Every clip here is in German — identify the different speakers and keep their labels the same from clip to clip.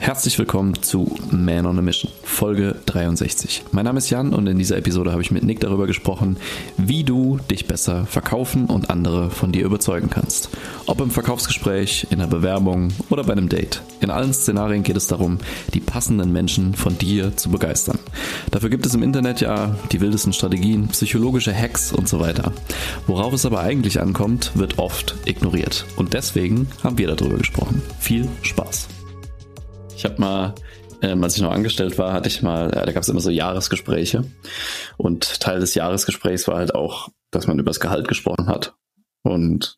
Speaker 1: Herzlich willkommen zu Man on a Mission, Folge 63. Mein Name ist Jan und in dieser Episode habe ich mit Nick darüber gesprochen, wie du dich besser verkaufen und andere von dir überzeugen kannst. Ob im Verkaufsgespräch, in der Bewerbung oder bei einem Date. In allen Szenarien geht es darum, die passenden Menschen von dir zu begeistern. Dafür gibt es im Internet ja die wildesten Strategien, psychologische Hacks und so weiter. Worauf es aber eigentlich ankommt, wird oft ignoriert. Und deswegen haben wir darüber gesprochen. Viel Spaß! Ich habe mal, ähm, als ich noch angestellt war, hatte ich mal, ja, da gab es immer so Jahresgespräche. Und Teil des Jahresgesprächs war halt auch, dass man über das Gehalt gesprochen hat. Und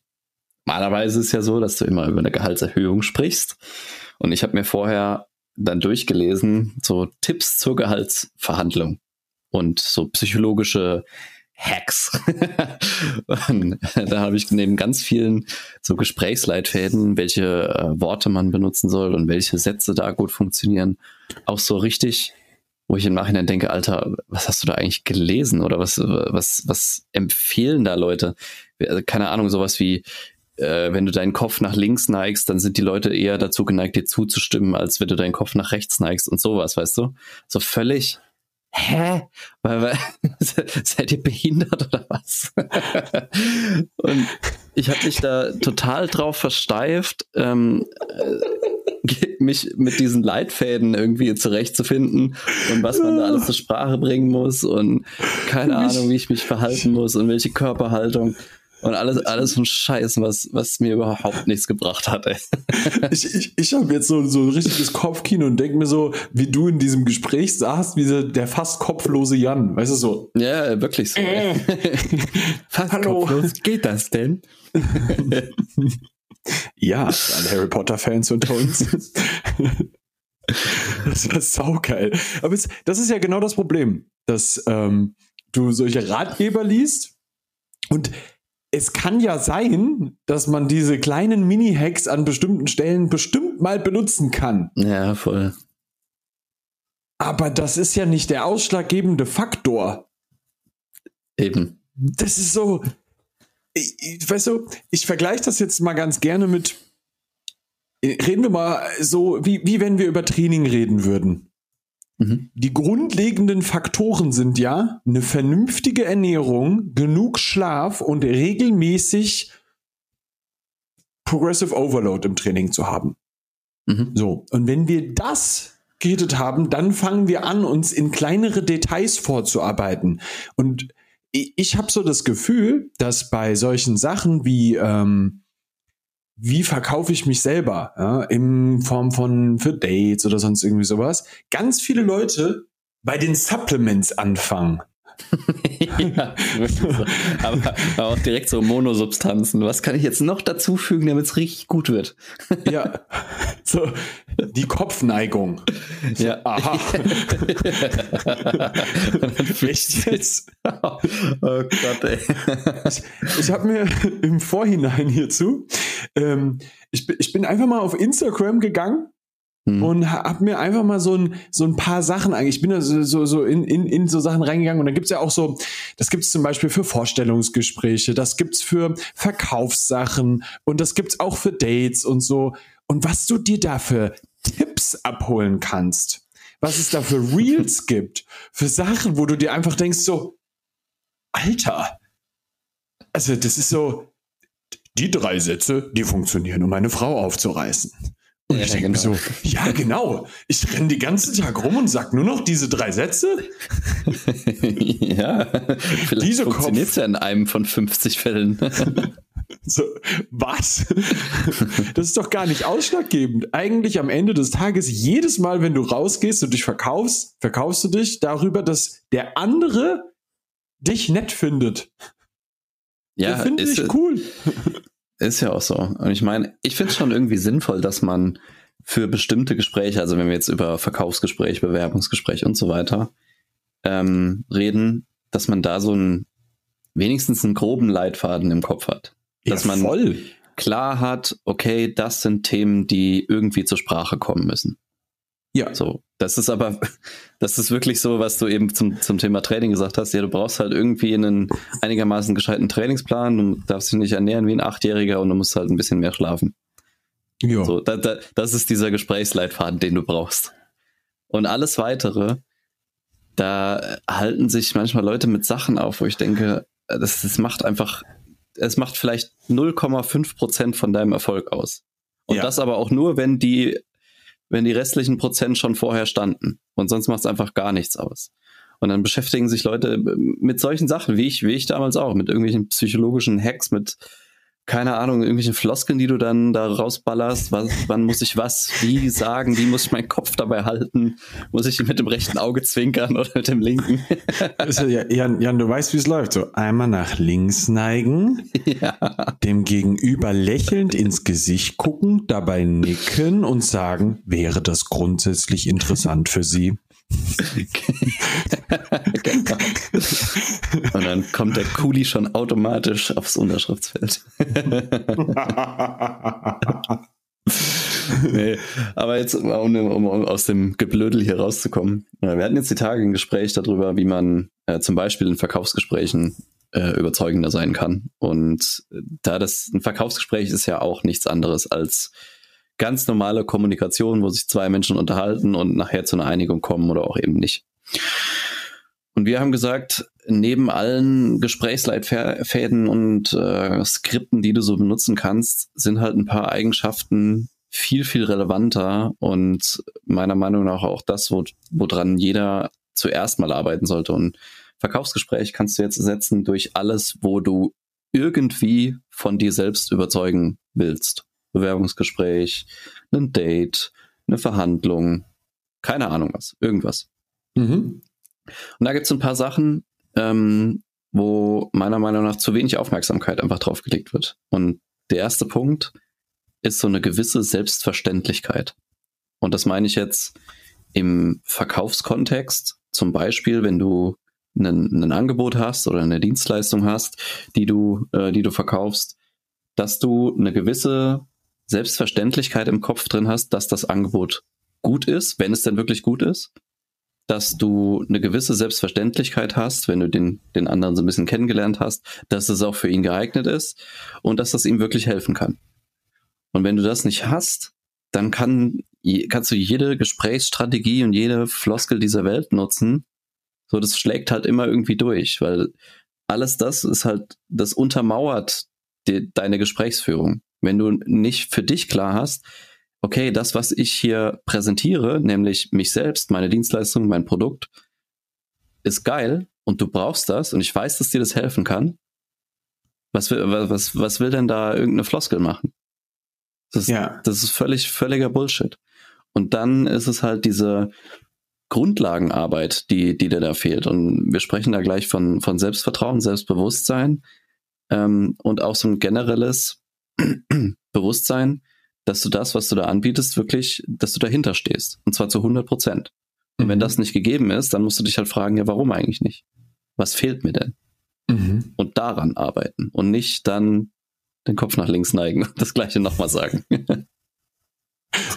Speaker 1: normalerweise ist ja so, dass du immer über eine Gehaltserhöhung sprichst. Und ich habe mir vorher dann durchgelesen, so Tipps zur Gehaltsverhandlung und so psychologische Hacks. da habe ich neben ganz vielen so Gesprächsleitfäden, welche äh, Worte man benutzen soll und welche Sätze da gut funktionieren, auch so richtig, wo ich im Nachhinein denke, Alter, was hast du da eigentlich gelesen oder was, was, was empfehlen da Leute? Also keine Ahnung, sowas wie, äh, wenn du deinen Kopf nach links neigst, dann sind die Leute eher dazu geneigt, dir zuzustimmen, als wenn du deinen Kopf nach rechts neigst und sowas, weißt du? So völlig hä? Seid ihr behindert oder was? und ich habe mich da total drauf versteift, ähm, äh, mich mit diesen Leitfäden irgendwie zurechtzufinden und was man da alles zur Sprache bringen muss und keine Ahnung, wie ich mich verhalten muss und welche Körperhaltung. Und alles, alles von Scheiß, was, was mir überhaupt nichts gebracht hat. Ey.
Speaker 2: Ich, ich, ich habe jetzt so, so ein richtiges Kopfkino und denke mir so, wie du in diesem Gespräch saßt, wie so der fast kopflose Jan. Weißt du so?
Speaker 1: Ja, wirklich so. Äh.
Speaker 2: fast Hallo. kopflos.
Speaker 1: Geht das denn?
Speaker 2: ja, an Harry Potter-Fans unter uns. das war saugeil. Aber es, das ist ja genau das Problem, dass ähm, du solche Ratgeber liest und es kann ja sein, dass man diese kleinen Mini-Hacks an bestimmten Stellen bestimmt mal benutzen kann.
Speaker 1: Ja, voll.
Speaker 2: Aber das ist ja nicht der ausschlaggebende Faktor.
Speaker 1: Eben.
Speaker 2: Das ist so. Ich, weißt du, ich vergleiche das jetzt mal ganz gerne mit. Reden wir mal so, wie, wie wenn wir über Training reden würden. Mhm. Die grundlegenden Faktoren sind ja eine vernünftige Ernährung, genug Schlaf und regelmäßig Progressive Overload im Training zu haben. Mhm. So, und wenn wir das geredet haben, dann fangen wir an, uns in kleinere Details vorzuarbeiten. Und ich, ich habe so das Gefühl, dass bei solchen Sachen wie ähm, wie verkaufe ich mich selber, ja, in Form von für Dates oder sonst irgendwie sowas. Ganz viele Leute bei den Supplements anfangen.
Speaker 1: ja, so. aber, aber, auch direkt so Monosubstanzen. Was kann ich jetzt noch dazufügen, damit es richtig gut wird?
Speaker 2: ja, so die Kopfneigung.
Speaker 1: So, ja. Aha.
Speaker 2: Echt jetzt? oh Gott, ey. Ich, ich habe mir im Vorhinein hierzu, ähm, ich, ich bin einfach mal auf Instagram gegangen hm. Und hab mir einfach mal so ein, so ein paar Sachen eigentlich. Ich bin da so, so, so in, in, in so Sachen reingegangen und da gibt's ja auch so, das gibt's zum Beispiel für Vorstellungsgespräche, das gibt's für Verkaufssachen und das gibt's auch für Dates und so. Und was du dir da für Tipps abholen kannst, was es da für Reels gibt, für Sachen, wo du dir einfach denkst, so, Alter, also das ist so, die drei Sätze, die funktionieren, um eine Frau aufzureißen. Und ja, ich denke genau. so, ja, genau. Ich renne den ganzen Tag rum und sag nur noch diese drei Sätze.
Speaker 1: ja, vielleicht diese funktioniert es ja in einem von 50 Fällen.
Speaker 2: so, was? das ist doch gar nicht ausschlaggebend. Eigentlich am Ende des Tages, jedes Mal, wenn du rausgehst und dich verkaufst, verkaufst du dich darüber, dass der andere dich nett findet.
Speaker 1: Ja,
Speaker 2: der findet dich cool.
Speaker 1: Ist ja auch so. Und ich meine, ich finde es schon irgendwie sinnvoll, dass man für bestimmte Gespräche, also wenn wir jetzt über Verkaufsgespräch, Bewerbungsgespräch und so weiter ähm, reden, dass man da so einen wenigstens einen groben Leitfaden im Kopf hat. Dass ja, man voll. klar hat, okay, das sind Themen, die irgendwie zur Sprache kommen müssen. Ja. So. Das ist aber, das ist wirklich so, was du eben zum, zum Thema Training gesagt hast. Ja, du brauchst halt irgendwie einen einigermaßen gescheiten Trainingsplan. Du darfst dich nicht ernähren wie ein Achtjähriger und du musst halt ein bisschen mehr schlafen. Ja. So, da, da, das ist dieser Gesprächsleitfaden, den du brauchst. Und alles weitere, da halten sich manchmal Leute mit Sachen auf, wo ich denke, das, das macht einfach, es macht vielleicht 0,5 Prozent von deinem Erfolg aus. Und ja. das aber auch nur, wenn die, wenn die restlichen Prozent schon vorher standen. Und sonst macht es einfach gar nichts aus. Und dann beschäftigen sich Leute mit solchen Sachen, wie ich, wie ich damals auch, mit irgendwelchen psychologischen Hacks, mit keine Ahnung, irgendwelche Floskeln, die du dann da rausballerst. Was, wann muss ich was, wie sagen? Wie muss ich meinen Kopf dabei halten? Muss ich mit dem rechten Auge zwinkern oder mit dem linken?
Speaker 2: also, ja, Jan, Jan, du weißt, wie es läuft. So einmal nach links neigen, ja. dem Gegenüber lächelnd ins Gesicht gucken, dabei nicken und sagen, wäre das grundsätzlich interessant für Sie?
Speaker 1: Genau. Und dann kommt der Kuli schon automatisch aufs Unterschriftsfeld. nee, aber jetzt, um, um, um, aus dem Geblödel hier rauszukommen. Wir hatten jetzt die Tage ein Gespräch darüber, wie man äh, zum Beispiel in Verkaufsgesprächen äh, überzeugender sein kann. Und da das ein Verkaufsgespräch ist ja auch nichts anderes als ganz normale Kommunikation, wo sich zwei Menschen unterhalten und nachher zu einer Einigung kommen oder auch eben nicht. Und wir haben gesagt, neben allen Gesprächsleitfäden und äh, Skripten, die du so benutzen kannst, sind halt ein paar Eigenschaften viel, viel relevanter und meiner Meinung nach auch das, wo, woran jeder zuerst mal arbeiten sollte. Und Verkaufsgespräch kannst du jetzt ersetzen durch alles, wo du irgendwie von dir selbst überzeugen willst. Bewerbungsgespräch, ein Date, eine Verhandlung, keine Ahnung was, irgendwas. Mhm. Und da gibt es ein paar Sachen, ähm, wo meiner Meinung nach zu wenig Aufmerksamkeit einfach drauf gelegt wird. Und der erste Punkt ist so eine gewisse Selbstverständlichkeit. Und das meine ich jetzt im Verkaufskontext. Zum Beispiel, wenn du ein, Angebot hast oder eine Dienstleistung hast, die du, äh, die du verkaufst, dass du eine gewisse Selbstverständlichkeit im Kopf drin hast, dass das Angebot gut ist, wenn es denn wirklich gut ist, dass du eine gewisse Selbstverständlichkeit hast, wenn du den, den anderen so ein bisschen kennengelernt hast, dass es auch für ihn geeignet ist und dass das ihm wirklich helfen kann. Und wenn du das nicht hast, dann kann, kannst du jede Gesprächsstrategie und jede Floskel dieser Welt nutzen. So, das schlägt halt immer irgendwie durch, weil alles das ist halt, das untermauert die, deine Gesprächsführung. Wenn du nicht für dich klar hast, okay, das, was ich hier präsentiere, nämlich mich selbst, meine Dienstleistung, mein Produkt, ist geil und du brauchst das und ich weiß, dass dir das helfen kann. Was will, was, was will denn da irgendeine Floskel machen? Das, ja. das ist völlig, völliger Bullshit. Und dann ist es halt diese Grundlagenarbeit, die, die dir da fehlt. Und wir sprechen da gleich von, von Selbstvertrauen, Selbstbewusstsein ähm, und auch so ein generelles Bewusstsein, dass du das, was du da anbietest, wirklich, dass du dahinter stehst. Und zwar zu 100 Prozent. Und mhm. wenn das nicht gegeben ist, dann musst du dich halt fragen, ja, warum eigentlich nicht? Was fehlt mir denn? Mhm. Und daran arbeiten und nicht dann den Kopf nach links neigen und das gleiche nochmal sagen.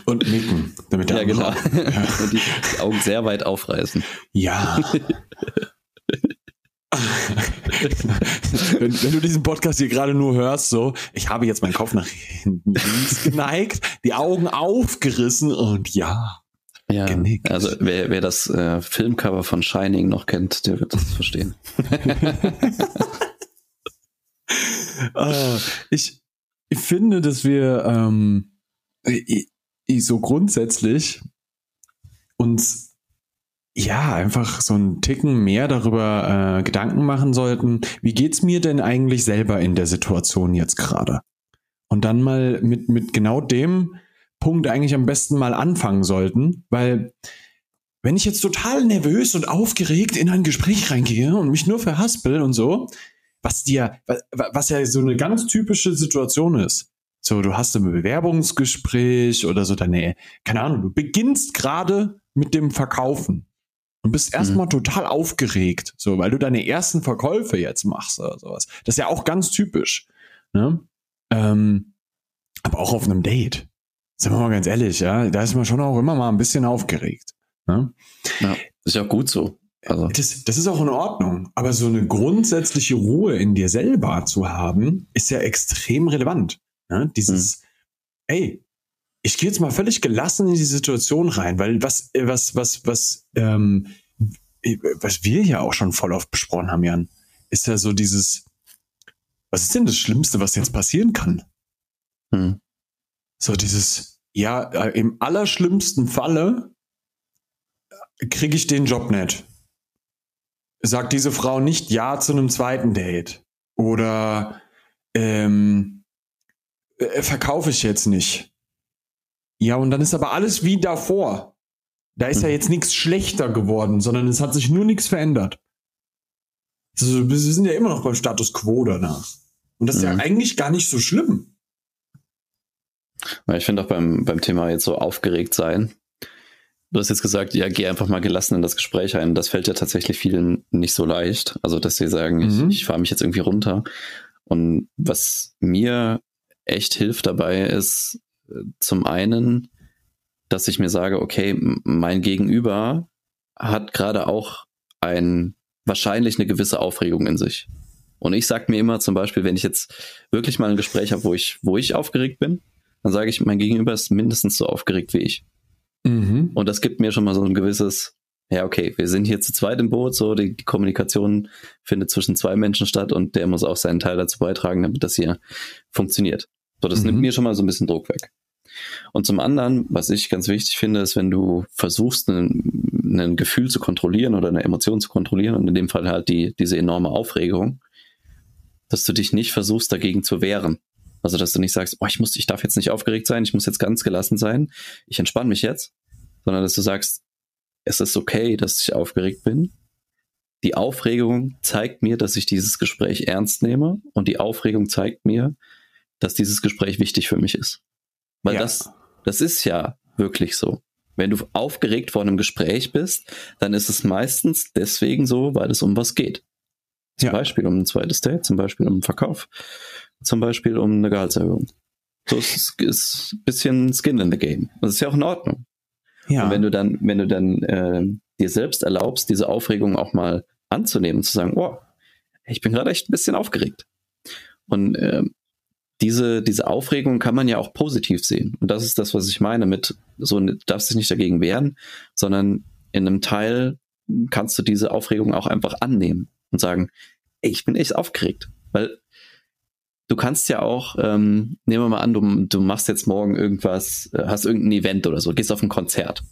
Speaker 2: Und nicken, damit der
Speaker 1: Ja, genau. Ja. Und die, die Augen sehr weit aufreißen.
Speaker 2: Ja. wenn, wenn, du diesen Podcast hier gerade nur hörst, so, ich habe jetzt meinen Kopf nach hinten geneigt, die Augen aufgerissen und ja.
Speaker 1: Ja, genickt. also wer, wer das äh, Filmcover von Shining noch kennt, der wird das verstehen.
Speaker 2: uh, ich, ich finde, dass wir ähm, so grundsätzlich uns ja, einfach so einen Ticken mehr darüber äh, Gedanken machen sollten, wie geht's mir denn eigentlich selber in der Situation jetzt gerade? Und dann mal mit, mit genau dem Punkt eigentlich am besten mal anfangen sollten, weil wenn ich jetzt total nervös und aufgeregt in ein Gespräch reingehe und mich nur verhaspel und so, was dir, was ja so eine ganz typische Situation ist. So, du hast ein Bewerbungsgespräch oder so deine, keine Ahnung, du beginnst gerade mit dem Verkaufen und bist erstmal mhm. total aufgeregt, so, weil du deine ersten Verkäufe jetzt machst oder sowas. Das ist ja auch ganz typisch. Ne? Ähm, aber auch auf einem Date. Sind wir mal ganz ehrlich, ja, da ist man schon auch immer mal ein bisschen aufgeregt. Ne?
Speaker 1: Ja, ist ja gut so.
Speaker 2: Also. Das, das ist auch in Ordnung. Aber so eine grundsätzliche Ruhe in dir selber zu haben, ist ja extrem relevant. Ne? Dieses, mhm. ey, ich gehe jetzt mal völlig gelassen in die Situation rein, weil was, was, was, was, ähm, was wir ja auch schon voll oft besprochen haben, Jan, ist ja so dieses, was ist denn das Schlimmste, was jetzt passieren kann? Hm. So dieses, ja, äh, im allerschlimmsten Falle kriege ich den Job nicht. Sagt diese Frau nicht Ja zu einem zweiten Date. Oder ähm, äh, verkaufe ich jetzt nicht. Ja, und dann ist aber alles wie davor. Da ist hm. ja jetzt nichts schlechter geworden, sondern es hat sich nur nichts verändert. Also, wir sind ja immer noch beim Status quo danach. Und das ist mhm. ja eigentlich gar nicht so schlimm.
Speaker 1: Ich finde auch beim, beim Thema jetzt so aufgeregt sein. Du hast jetzt gesagt, ja, geh einfach mal gelassen in das Gespräch ein. Das fällt ja tatsächlich vielen nicht so leicht. Also, dass sie sagen, mhm. ich, ich fahre mich jetzt irgendwie runter. Und was mir echt hilft dabei ist, zum einen, dass ich mir sage, okay, mein Gegenüber hat gerade auch ein, wahrscheinlich eine gewisse Aufregung in sich. Und ich sage mir immer zum Beispiel, wenn ich jetzt wirklich mal ein Gespräch habe, wo ich, wo ich aufgeregt bin, dann sage ich, mein Gegenüber ist mindestens so aufgeregt wie ich. Mhm. Und das gibt mir schon mal so ein gewisses, ja, okay, wir sind hier zu zweit im Boot, so die, die Kommunikation findet zwischen zwei Menschen statt und der muss auch seinen Teil dazu beitragen, damit das hier funktioniert. So, das mhm. nimmt mir schon mal so ein bisschen Druck weg. Und zum anderen, was ich ganz wichtig finde, ist, wenn du versuchst, ein, ein Gefühl zu kontrollieren oder eine Emotion zu kontrollieren und in dem Fall halt die, diese enorme Aufregung, dass du dich nicht versuchst, dagegen zu wehren. Also, dass du nicht sagst, oh, ich muss, ich darf jetzt nicht aufgeregt sein, ich muss jetzt ganz gelassen sein, ich entspanne mich jetzt, sondern dass du sagst, es ist okay, dass ich aufgeregt bin. Die Aufregung zeigt mir, dass ich dieses Gespräch ernst nehme und die Aufregung zeigt mir, dass dieses Gespräch wichtig für mich ist. Weil ja. das, das ist ja wirklich so. Wenn du aufgeregt vor einem Gespräch bist, dann ist es meistens deswegen so, weil es um was geht. Zum ja. Beispiel um ein zweites Date, zum Beispiel um einen Verkauf, zum Beispiel um eine Gehaltserhöhung. So ist, ist ein bisschen Skin in the Game. Das ist ja auch in Ordnung. Ja. Und wenn du dann, wenn du dann äh, dir selbst erlaubst, diese Aufregung auch mal anzunehmen, zu sagen, oh, ich bin gerade echt ein bisschen aufgeregt. Und äh, diese, diese Aufregung kann man ja auch positiv sehen. Und das ist das, was ich meine mit, so darfst dich nicht dagegen wehren, sondern in einem Teil kannst du diese Aufregung auch einfach annehmen und sagen, ey, ich bin echt aufgeregt. Weil du kannst ja auch, ähm, nehmen wir mal an, du, du machst jetzt morgen irgendwas, äh, hast irgendein Event oder so, gehst auf ein Konzert.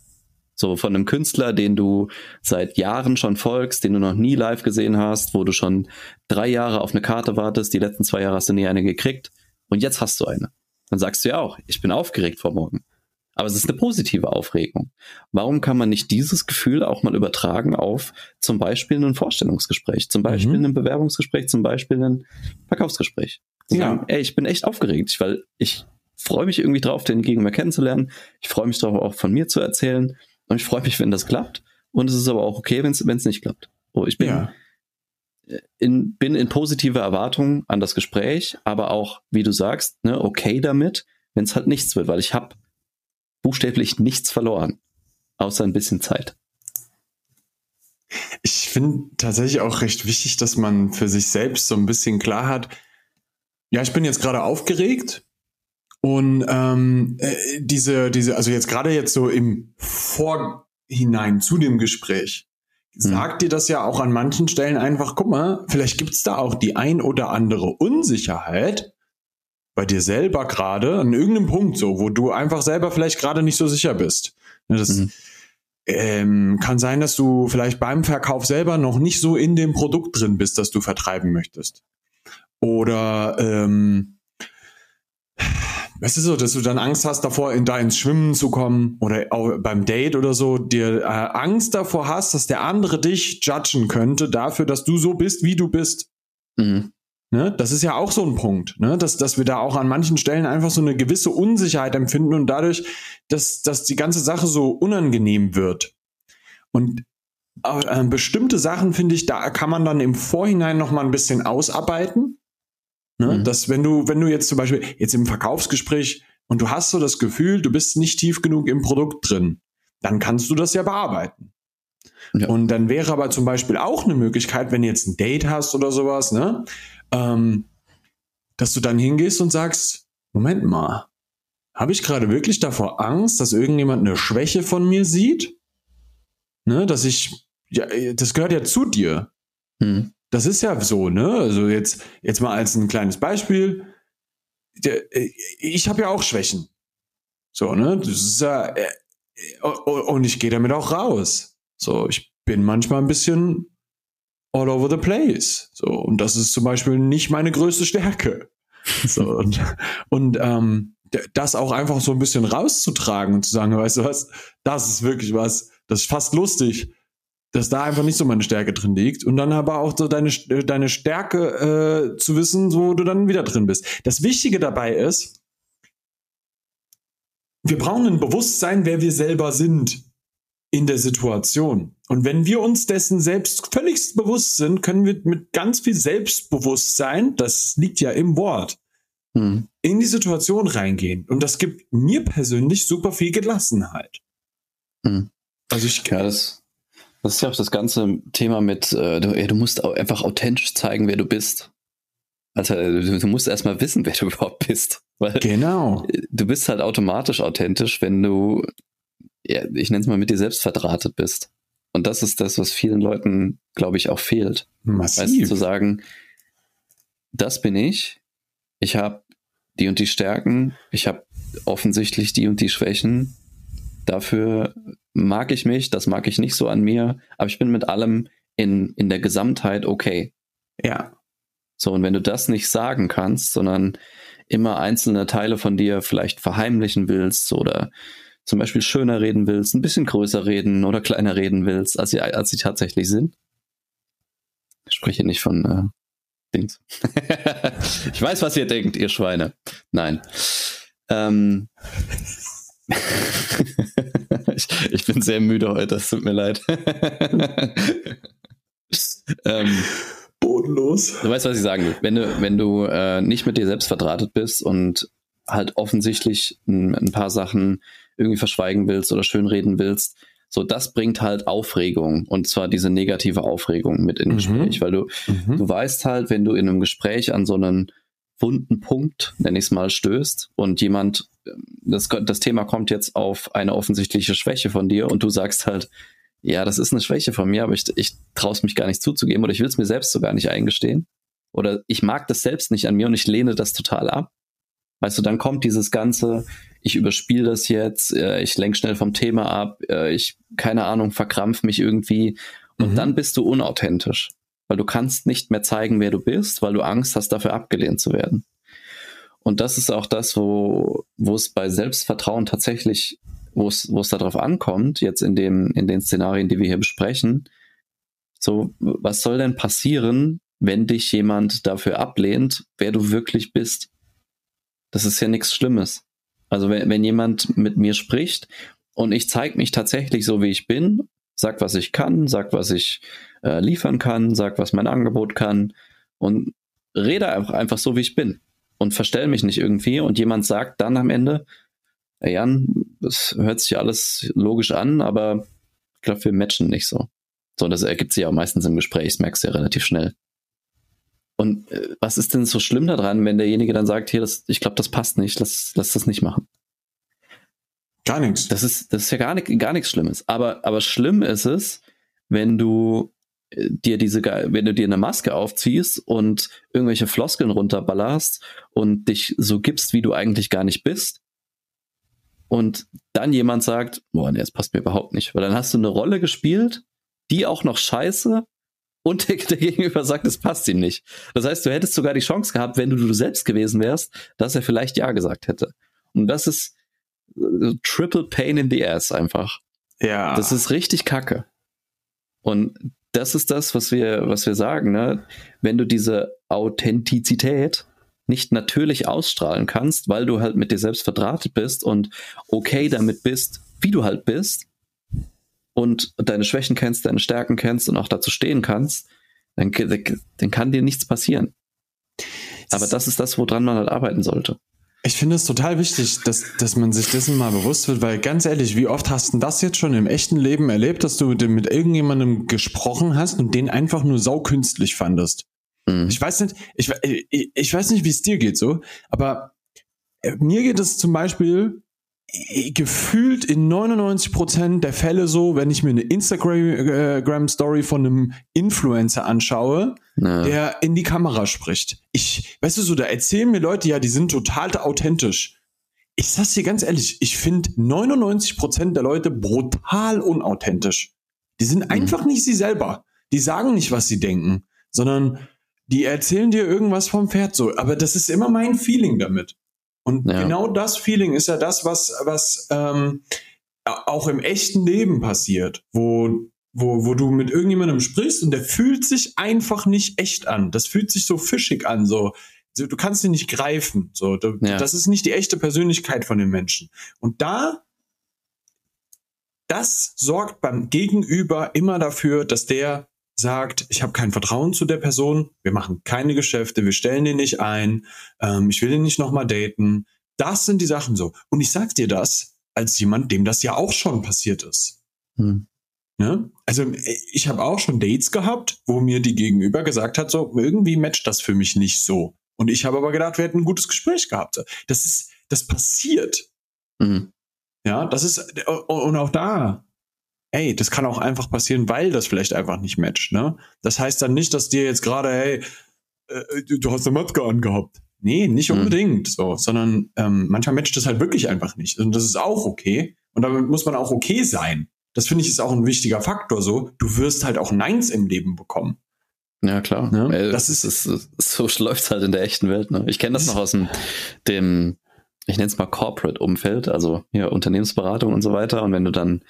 Speaker 1: So von einem Künstler, den du seit Jahren schon folgst, den du noch nie live gesehen hast, wo du schon drei Jahre auf eine Karte wartest, die letzten zwei Jahre hast du nie eine gekriegt und jetzt hast du eine. Dann sagst du ja auch, ich bin aufgeregt vor morgen. Aber es ist eine positive Aufregung. Warum kann man nicht dieses Gefühl auch mal übertragen auf zum Beispiel ein Vorstellungsgespräch, zum Beispiel mhm. ein Bewerbungsgespräch, zum Beispiel ein Verkaufsgespräch? Zu ja. sagen, ey, ich bin echt aufgeregt, weil ich freue mich irgendwie drauf, den Gegenüber kennenzulernen. Ich freue mich darauf, auch von mir zu erzählen. Und ich freue mich, wenn das klappt. Und es ist aber auch okay, wenn es nicht klappt. Oh, ich bin, ja. In, bin in positiver Erwartung an das Gespräch, aber auch, wie du sagst, ne, okay damit, wenn es halt nichts wird, weil ich habe buchstäblich nichts verloren, außer ein bisschen Zeit.
Speaker 2: Ich finde tatsächlich auch recht wichtig, dass man für sich selbst so ein bisschen klar hat, ja, ich bin jetzt gerade aufgeregt und ähm, äh, diese, diese, also jetzt gerade jetzt so im Vorhinein zu dem Gespräch. Sagt dir das ja auch an manchen Stellen einfach, guck mal, vielleicht gibt's da auch die ein oder andere Unsicherheit bei dir selber gerade an irgendeinem Punkt so, wo du einfach selber vielleicht gerade nicht so sicher bist. Ne, das mhm. ähm, kann sein, dass du vielleicht beim Verkauf selber noch nicht so in dem Produkt drin bist, das du vertreiben möchtest. Oder ähm, weißt du so, dass du dann Angst hast davor, in da ins Schwimmen zu kommen oder auch beim Date oder so, dir äh, Angst davor hast, dass der andere dich judgen könnte dafür, dass du so bist, wie du bist. Mhm. Ne? Das ist ja auch so ein Punkt, ne? dass, dass wir da auch an manchen Stellen einfach so eine gewisse Unsicherheit empfinden und dadurch, dass, dass die ganze Sache so unangenehm wird. Und äh, bestimmte Sachen, finde ich, da kann man dann im Vorhinein noch mal ein bisschen ausarbeiten Ne? Mhm. Dass wenn du, wenn du jetzt zum Beispiel jetzt im Verkaufsgespräch und du hast so das Gefühl, du bist nicht tief genug im Produkt drin, dann kannst du das ja bearbeiten. Ja. Und dann wäre aber zum Beispiel auch eine Möglichkeit, wenn du jetzt ein Date hast oder sowas, ne, ähm, dass du dann hingehst und sagst, Moment mal, habe ich gerade wirklich davor Angst, dass irgendjemand eine Schwäche von mir sieht? Ne, dass ich, ja, das gehört ja zu dir. Hm. Das ist ja so, ne? Also jetzt, jetzt mal als ein kleines Beispiel. Der, ich habe ja auch Schwächen. So, ne? Das ist ja, äh, und ich gehe damit auch raus. So, ich bin manchmal ein bisschen all over the place. So, und das ist zum Beispiel nicht meine größte Stärke. So, und, und ähm, das auch einfach so ein bisschen rauszutragen und zu sagen, weißt du was, das ist wirklich was, das ist fast lustig, dass da einfach nicht so meine Stärke drin liegt. Und dann aber auch so deine, deine Stärke äh, zu wissen, wo du dann wieder drin bist. Das Wichtige dabei ist, wir brauchen ein Bewusstsein, wer wir selber sind in der Situation. Und wenn wir uns dessen selbst völlig bewusst sind, können wir mit ganz viel Selbstbewusstsein, das liegt ja im Wort, hm. in die Situation reingehen. Und das gibt mir persönlich super viel Gelassenheit.
Speaker 1: Hm. Also ich. Ja, das, das ist ja auch das ganze Thema mit, äh, du, ja, du musst auch einfach authentisch zeigen, wer du bist. Also du, du musst erstmal wissen, wer du überhaupt bist. Weil
Speaker 2: genau.
Speaker 1: Du bist halt automatisch authentisch, wenn du ja, ich nenne es mal, mit dir selbst verdrahtet bist. Und das ist das, was vielen Leuten, glaube ich, auch fehlt.
Speaker 2: Massiv.
Speaker 1: Weißt du, zu sagen, das bin ich, ich habe die und die Stärken, ich habe offensichtlich die und die Schwächen. Dafür mag ich mich, das mag ich nicht so an mir, aber ich bin mit allem in, in der Gesamtheit okay.
Speaker 2: Ja.
Speaker 1: So, und wenn du das nicht sagen kannst, sondern immer einzelne Teile von dir vielleicht verheimlichen willst oder zum Beispiel schöner reden willst, ein bisschen größer reden oder kleiner reden willst, als sie, als sie tatsächlich sind. Ich spreche nicht von äh, Dings. ich weiß, was ihr denkt, ihr Schweine. Nein. Ähm, ich, ich, bin sehr müde heute, es tut mir leid.
Speaker 2: ähm, Bodenlos.
Speaker 1: Du weißt, was ich sagen will. Wenn du, wenn du äh, nicht mit dir selbst verdrahtet bist und halt offensichtlich ein, ein paar Sachen irgendwie verschweigen willst oder schönreden willst. So, das bringt halt Aufregung und zwar diese negative Aufregung mit in mhm. Gespräch, weil du, mhm. du weißt halt, wenn du in einem Gespräch an so einen wunden Punkt, nenne ich es mal, stößt und jemand, das, das Thema kommt jetzt auf eine offensichtliche Schwäche von dir und du sagst halt, ja, das ist eine Schwäche von mir, aber ich, ich traue es mich gar nicht zuzugeben oder ich will es mir selbst sogar nicht eingestehen. Oder ich mag das selbst nicht an mir und ich lehne das total ab. Weißt du, dann kommt dieses ganze, ich überspiele das jetzt, äh, ich lenke schnell vom Thema ab, äh, ich, keine Ahnung, verkrampf mich irgendwie und mhm. dann bist du unauthentisch, weil du kannst nicht mehr zeigen, wer du bist, weil du Angst hast, dafür abgelehnt zu werden. Und das ist auch das, wo, wo es bei Selbstvertrauen tatsächlich, wo es, wo es darauf ankommt, jetzt in dem, in den Szenarien, die wir hier besprechen. So, was soll denn passieren, wenn dich jemand dafür ablehnt, wer du wirklich bist? Das ist ja nichts Schlimmes. Also wenn, wenn jemand mit mir spricht und ich zeige mich tatsächlich so, wie ich bin, sag, was ich kann, sag, was ich äh, liefern kann, sag, was mein Angebot kann und rede einfach, einfach so, wie ich bin und verstell mich nicht irgendwie und jemand sagt dann am Ende, hey Jan, das hört sich alles logisch an, aber ich glaube, wir matchen nicht so. So, das ergibt sich ja meistens im Gespräch, das merkst du ja relativ schnell. Und äh, was ist denn so schlimm daran, wenn derjenige dann sagt, hier, das, ich glaube, das passt nicht, lass, lass das nicht machen?
Speaker 2: Gar nichts.
Speaker 1: Das ist, das ist ja gar, nicht, gar nichts Schlimmes. Aber, aber schlimm ist es, wenn du äh, dir diese, wenn du dir eine Maske aufziehst und irgendwelche Floskeln runterballerst und dich so gibst, wie du eigentlich gar nicht bist. Und dann jemand sagt, boah, nee, das passt mir überhaupt nicht. Weil dann hast du eine Rolle gespielt, die auch noch scheiße und der, der Gegenüber sagt, es passt ihm nicht. Das heißt, du hättest sogar die Chance gehabt, wenn du du selbst gewesen wärst, dass er vielleicht Ja gesagt hätte. Und das ist triple pain in the ass einfach.
Speaker 2: Ja.
Speaker 1: Das ist richtig kacke. Und das ist das, was wir, was wir sagen, ne? Wenn du diese Authentizität nicht natürlich ausstrahlen kannst, weil du halt mit dir selbst verdrahtet bist und okay damit bist, wie du halt bist, und deine Schwächen kennst, deine Stärken kennst und auch dazu stehen kannst, dann, dann kann dir nichts passieren. Aber das ist das, woran man halt arbeiten sollte.
Speaker 2: Ich finde es total wichtig, dass, dass man sich dessen mal bewusst wird, weil ganz ehrlich, wie oft hast du das jetzt schon im echten Leben erlebt, dass du mit, mit irgendjemandem gesprochen hast und den einfach nur saukünstlich fandest? Mhm. Ich weiß nicht, ich, ich, ich weiß nicht, wie es dir geht so, aber mir geht es zum Beispiel gefühlt in 99 Prozent der Fälle so, wenn ich mir eine Instagram-Story von einem Influencer anschaue, ja. der in die Kamera spricht. Ich, weißt du so, da erzählen mir Leute ja, die sind total authentisch. Ich sag's dir ganz ehrlich, ich finde 99 Prozent der Leute brutal unauthentisch. Die sind mhm. einfach nicht sie selber. Die sagen nicht, was sie denken, sondern die erzählen dir irgendwas vom Pferd so. Aber das ist immer mein Feeling damit. Und ja. genau das Feeling ist ja das, was, was ähm, auch im echten Leben passiert, wo, wo, wo du mit irgendjemandem sprichst und der fühlt sich einfach nicht echt an. Das fühlt sich so fischig an, so. Du kannst ihn nicht greifen. So, du, ja. das ist nicht die echte Persönlichkeit von den Menschen. Und da, das sorgt beim Gegenüber immer dafür, dass der sagt, ich habe kein Vertrauen zu der Person, wir machen keine Geschäfte, wir stellen den nicht ein, ähm, ich will den nicht nochmal daten. Das sind die Sachen so. Und ich sag dir das als jemand, dem das ja auch schon passiert ist. Hm. Ne? Also ich habe auch schon Dates gehabt, wo mir die Gegenüber gesagt hat, so irgendwie matcht das für mich nicht so. Und ich habe aber gedacht, wir hätten ein gutes Gespräch gehabt. Das ist, das passiert. Mhm. Ja, das ist, und auch da, ey, das kann auch einfach passieren, weil das vielleicht einfach nicht matcht, ne? Das heißt dann nicht, dass dir jetzt gerade, hey, äh, du hast eine Maske angehabt. Nee, nicht mhm. unbedingt so, sondern ähm, manchmal matcht das halt wirklich einfach nicht. Und das ist auch okay. Und damit muss man auch okay sein. Das finde ich ist auch ein wichtiger Faktor so. Du wirst halt auch Neins im Leben bekommen.
Speaker 1: Ja, klar. Ne? das ist, ist, so läuft halt in der echten Welt. Ne? Ich kenne das noch aus dem, dem ich nenne es mal Corporate-Umfeld, also hier Unternehmensberatung und so weiter. Und wenn du dann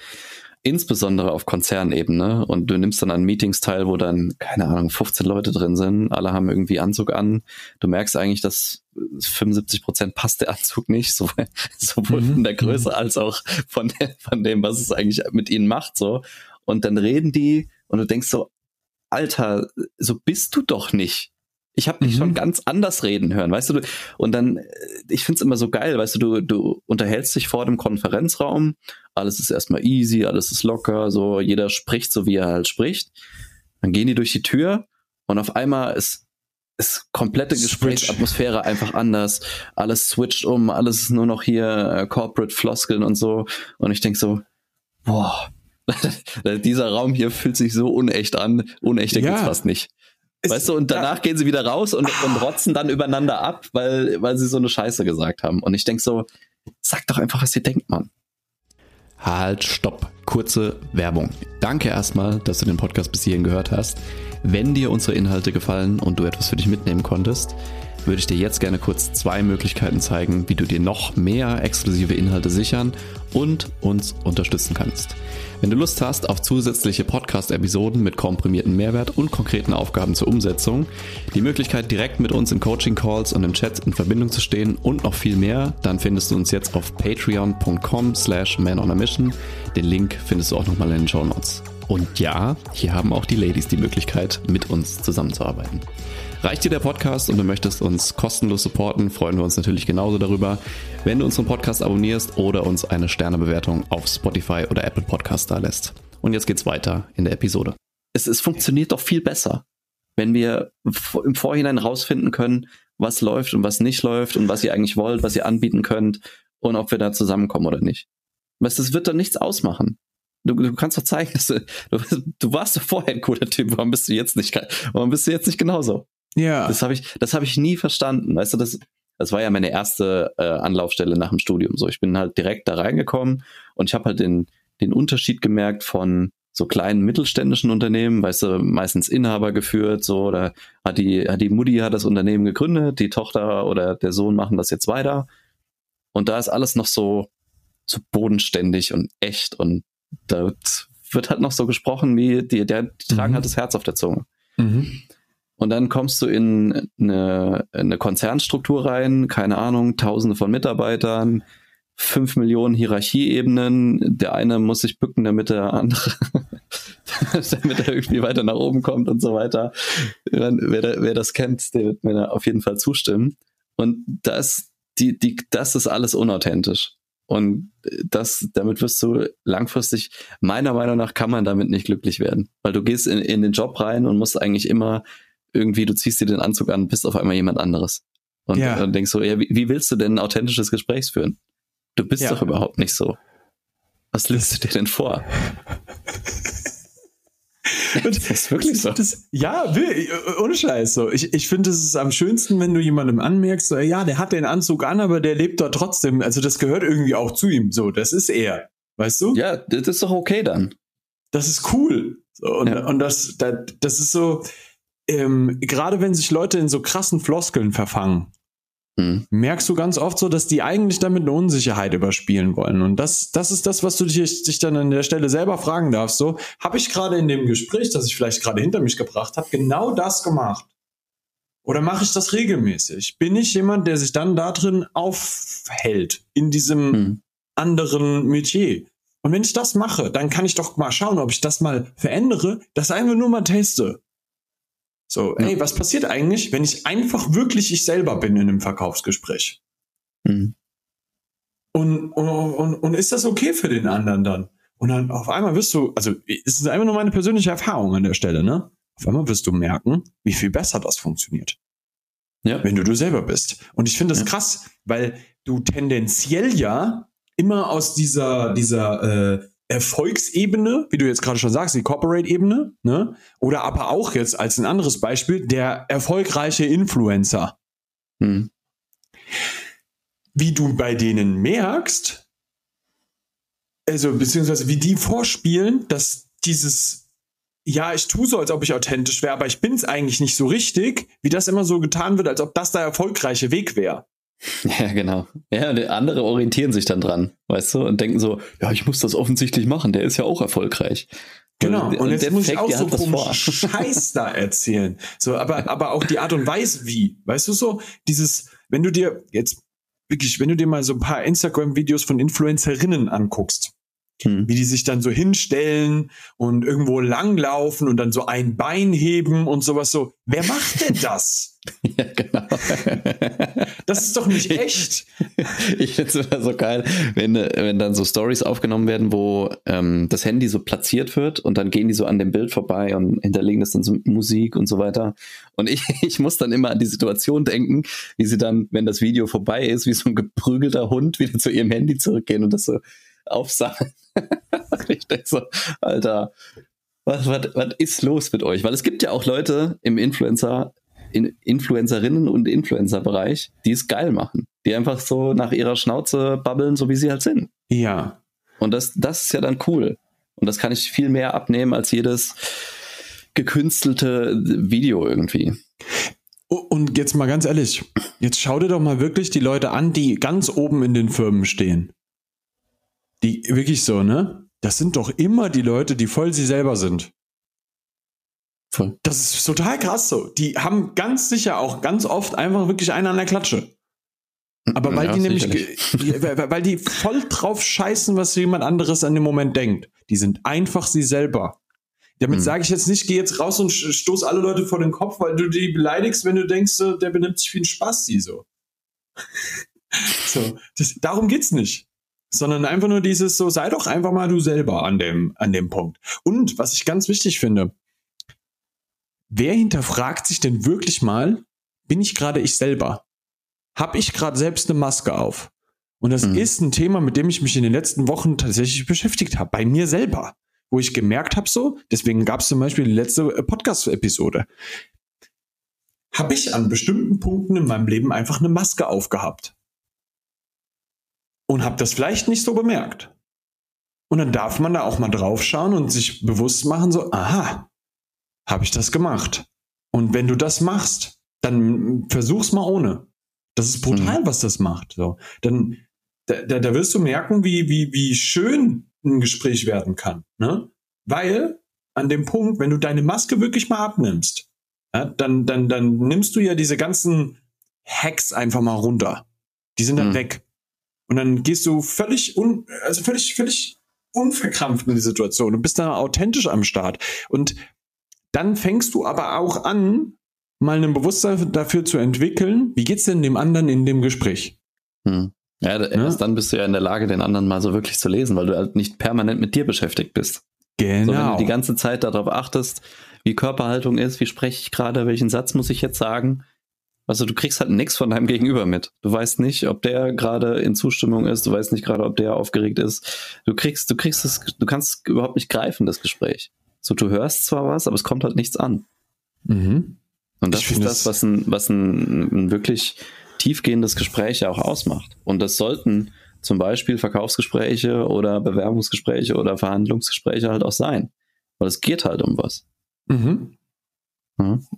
Speaker 1: insbesondere auf Konzernebene und du nimmst dann an Meetings teil, wo dann, keine Ahnung, 15 Leute drin sind, alle haben irgendwie Anzug an. Du merkst eigentlich, dass 75 Prozent passt der Anzug nicht, sowohl, sowohl mhm. von der Größe mhm. als auch von, der, von dem, was es eigentlich mit ihnen macht, so. Und dann reden die und du denkst so, Alter, so bist du doch nicht. Ich habe dich mhm. schon ganz anders reden hören, weißt du? Und dann, äh, ich find's immer so geil, weißt du, du, du unterhältst dich vor dem Konferenzraum, alles ist erstmal easy, alles ist locker, so jeder spricht so, wie er halt spricht. Dann gehen die durch die Tür und auf einmal ist, ist komplette Gesprächsatmosphäre einfach anders. Alles switcht um, alles ist nur noch hier äh, Corporate Floskeln und so. Und ich denk so, boah, dieser Raum hier fühlt sich so unecht an. Unechter ja. geht's fast nicht weißt du, und danach ja. gehen sie wieder raus und, und rotzen dann übereinander ab, weil, weil sie so eine Scheiße gesagt haben. Und ich denk so, sag doch einfach, was ihr denkt, Mann. Halt, stopp. Kurze Werbung. Danke erstmal, dass du den Podcast bis hierhin gehört hast. Wenn dir unsere Inhalte gefallen und du etwas für dich mitnehmen konntest, würde ich dir jetzt gerne kurz zwei Möglichkeiten zeigen, wie du dir noch mehr exklusive Inhalte sichern und uns unterstützen kannst. Wenn du Lust hast auf zusätzliche Podcast-Episoden mit komprimierten Mehrwert und konkreten Aufgaben zur Umsetzung, die Möglichkeit direkt mit uns in Coaching-Calls und im Chat in Verbindung zu stehen und noch viel mehr, dann findest du uns jetzt auf patreon.com slash manonamission. Den Link findest du auch nochmal in den Show Notes. Und ja, hier haben auch die Ladies die Möglichkeit, mit uns zusammenzuarbeiten. Reicht dir der Podcast und du möchtest uns kostenlos supporten, freuen wir uns natürlich genauso darüber, wenn du unseren Podcast abonnierst oder uns eine Sternebewertung auf Spotify oder Apple Podcast da lässt. Und jetzt geht's weiter in der Episode. Es, es funktioniert doch viel besser, wenn wir im Vorhinein rausfinden können, was läuft und was nicht läuft und was ihr eigentlich wollt, was ihr anbieten könnt und ob wir da zusammenkommen oder nicht. Weißt, das wird doch nichts ausmachen. Du, du kannst doch zeigen, dass du, du, du warst doch vorher ein cooler Typ, warum bist du jetzt nicht, warum bist du jetzt nicht genauso? Ja. Das habe ich, das habe ich nie verstanden. Weißt du, das, das war ja meine erste äh, Anlaufstelle nach dem Studium. So, ich bin halt direkt da reingekommen und ich habe halt den, den Unterschied gemerkt von so kleinen mittelständischen Unternehmen, weißt du, meistens Inhaber geführt, so, oder hat die, hat die Mutti hat das Unternehmen gegründet, die Tochter oder der Sohn machen das jetzt weiter. Und da ist alles noch so, so bodenständig und echt und da wird halt noch so gesprochen, wie die, der, die tragen mhm. halt das Herz auf der Zunge. Mhm. Und dann kommst du in eine, eine Konzernstruktur rein, keine Ahnung, tausende von Mitarbeitern, fünf Millionen Hierarchieebenen. Der eine muss sich bücken, damit der andere, damit er irgendwie weiter nach oben kommt und so weiter. Wer, wer das kennt, der wird mir da auf jeden Fall zustimmen. Und das, die, die, das ist alles unauthentisch. Und das, damit wirst du langfristig, meiner Meinung nach, kann man damit nicht glücklich werden. Weil du gehst in, in den Job rein und musst eigentlich immer irgendwie, du ziehst dir den Anzug an, bist auf einmal jemand anderes. Und ja. dann denkst du, ja, wie, wie, willst du denn ein authentisches Gespräch führen? Du bist ja. doch überhaupt nicht so. Was legst du dir denn vor?
Speaker 2: das ist wirklich so. Das, ja, ohne Scheiß so. Ich, ich finde, es ist am schönsten, wenn du jemandem anmerkst, so, ja, der hat den Anzug an, aber der lebt dort trotzdem. Also das gehört irgendwie auch zu ihm. So, das ist er. Weißt du?
Speaker 1: Ja, das ist doch okay dann.
Speaker 2: Das ist cool. So, und, ja. und das, das, das ist so, ähm, gerade wenn sich Leute in so krassen Floskeln verfangen, hm. merkst du ganz oft so, dass die eigentlich damit eine Unsicherheit überspielen wollen. Und das, das ist das, was du dich, dich dann an der Stelle selber fragen darfst. So, habe ich gerade in dem Gespräch, das ich vielleicht gerade hinter mich gebracht habe, genau das gemacht? Oder mache ich das regelmäßig? Bin ich jemand, der sich dann da drin aufhält, in diesem hm. anderen Metier? Und wenn ich das mache, dann kann ich doch mal schauen, ob ich das mal verändere, das einfach nur mal teste. So, ja. ey, was passiert eigentlich, wenn ich einfach wirklich ich selber bin in einem Verkaufsgespräch? Mhm. Und, und, und, und ist das okay für den anderen dann? Und dann auf einmal wirst du, also es ist einfach nur meine persönliche Erfahrung an der Stelle, ne? Auf einmal wirst du merken, wie viel besser das funktioniert. Ja. Wenn du du selber bist. Und ich finde das ja. krass, weil du tendenziell ja immer aus dieser, dieser äh, Erfolgsebene, wie du jetzt gerade schon sagst, die Corporate-Ebene, ne? Oder aber auch jetzt als ein anderes Beispiel, der erfolgreiche Influencer. Hm. Wie du bei denen merkst, also beziehungsweise wie die vorspielen, dass dieses, ja, ich tue so, als ob ich authentisch wäre, aber ich bin es eigentlich nicht so richtig, wie das immer so getan wird, als ob das der erfolgreiche Weg wäre.
Speaker 1: Ja, genau. Ja, andere orientieren sich dann dran, weißt du, und denken so, ja, ich muss das offensichtlich machen, der ist ja auch erfolgreich.
Speaker 2: Genau, und, und jetzt muss ich auch so komischen Scheiß da erzählen. So, aber, aber auch die Art und Weise wie, weißt du so, dieses, wenn du dir jetzt wirklich, wenn du dir mal so ein paar Instagram-Videos von Influencerinnen anguckst, hm. wie die sich dann so hinstellen und irgendwo langlaufen und dann so ein Bein heben und sowas so. Wer macht denn das? Ja, genau. Das ist doch nicht echt.
Speaker 1: Ich finde es immer so geil, wenn, wenn dann so Stories aufgenommen werden, wo ähm, das Handy so platziert wird und dann gehen die so an dem Bild vorbei und hinterlegen das dann so mit Musik und so weiter. Und ich, ich muss dann immer an die Situation denken, wie sie dann, wenn das Video vorbei ist, wie so ein geprügelter Hund wieder zu ihrem Handy zurückgehen und das so aufsammeln. ich denke so, Alter, was, was, was ist los mit euch? Weil es gibt ja auch Leute im Influencer, in Influencerinnen und Influencer-Bereich, die es geil machen. Die einfach so nach ihrer Schnauze babbeln, so wie sie halt sind.
Speaker 2: Ja.
Speaker 1: Und das, das ist ja dann cool. Und das kann ich viel mehr abnehmen als jedes gekünstelte Video irgendwie.
Speaker 2: Und jetzt mal ganz ehrlich, jetzt schau dir doch mal wirklich die Leute an, die ganz oben in den Firmen stehen. Die wirklich so, ne? Das sind doch immer die Leute, die voll sie selber sind. Voll. Das ist total krass so. Die haben ganz sicher auch ganz oft einfach wirklich einen an der Klatsche. Aber weil ja, die nämlich, weil die voll drauf scheißen, was jemand anderes an dem Moment denkt. Die sind einfach sie selber. Damit hm. sage ich jetzt nicht, geh jetzt raus und stoß alle Leute vor den Kopf, weil du die beleidigst, wenn du denkst, der benimmt sich wie ein Spaß, die so. so, das, darum geht's nicht. Sondern einfach nur dieses so, sei doch einfach mal du selber an dem, an dem Punkt. Und was ich ganz wichtig finde, wer hinterfragt sich denn wirklich mal, bin ich gerade ich selber? Hab ich gerade selbst eine Maske auf? Und das mhm. ist ein Thema, mit dem ich mich in den letzten Wochen tatsächlich beschäftigt habe, bei mir selber. Wo ich gemerkt habe, so, deswegen gab es zum Beispiel die letzte äh, Podcast-Episode. Habe ich an bestimmten Punkten in meinem Leben einfach eine Maske aufgehabt. Und habe das vielleicht nicht so bemerkt. Und dann darf man da auch mal drauf schauen und sich bewusst machen, so, aha, habe ich das gemacht. Und wenn du das machst, dann versuch's mal ohne. Das ist brutal, mhm. was das macht. So, dann da, da, da wirst du merken, wie wie wie schön ein Gespräch werden kann, ne? Weil an dem Punkt, wenn du deine Maske wirklich mal abnimmst, ja, dann dann dann nimmst du ja diese ganzen Hacks einfach mal runter. Die sind dann mhm. weg. Und dann gehst du völlig un, also völlig völlig unverkrampft in die Situation und bist dann authentisch am Start. Und dann fängst du aber auch an, mal ein Bewusstsein dafür zu entwickeln, wie geht's denn dem anderen in dem Gespräch?
Speaker 1: Hm. Ja, erst ja? dann bist du ja in der Lage, den anderen mal so wirklich zu lesen, weil du halt nicht permanent mit dir beschäftigt bist. Genau. So, wenn du genau. die ganze Zeit darauf achtest, wie Körperhaltung ist, wie spreche ich gerade, welchen Satz muss ich jetzt sagen, Also du kriegst halt nichts von deinem Gegenüber mit. Du weißt nicht, ob der gerade in Zustimmung ist, du weißt nicht gerade, ob der aufgeregt ist. Du kriegst, du kriegst es, du kannst überhaupt nicht greifen, das Gespräch. So, du hörst zwar was, aber es kommt halt nichts an. Mhm. Und das ich ist das, was ein, was ein, ein wirklich tiefgehendes Gespräch ja auch ausmacht. Und das sollten zum Beispiel Verkaufsgespräche oder Bewerbungsgespräche oder Verhandlungsgespräche halt auch sein. Weil es geht halt um was. Mhm.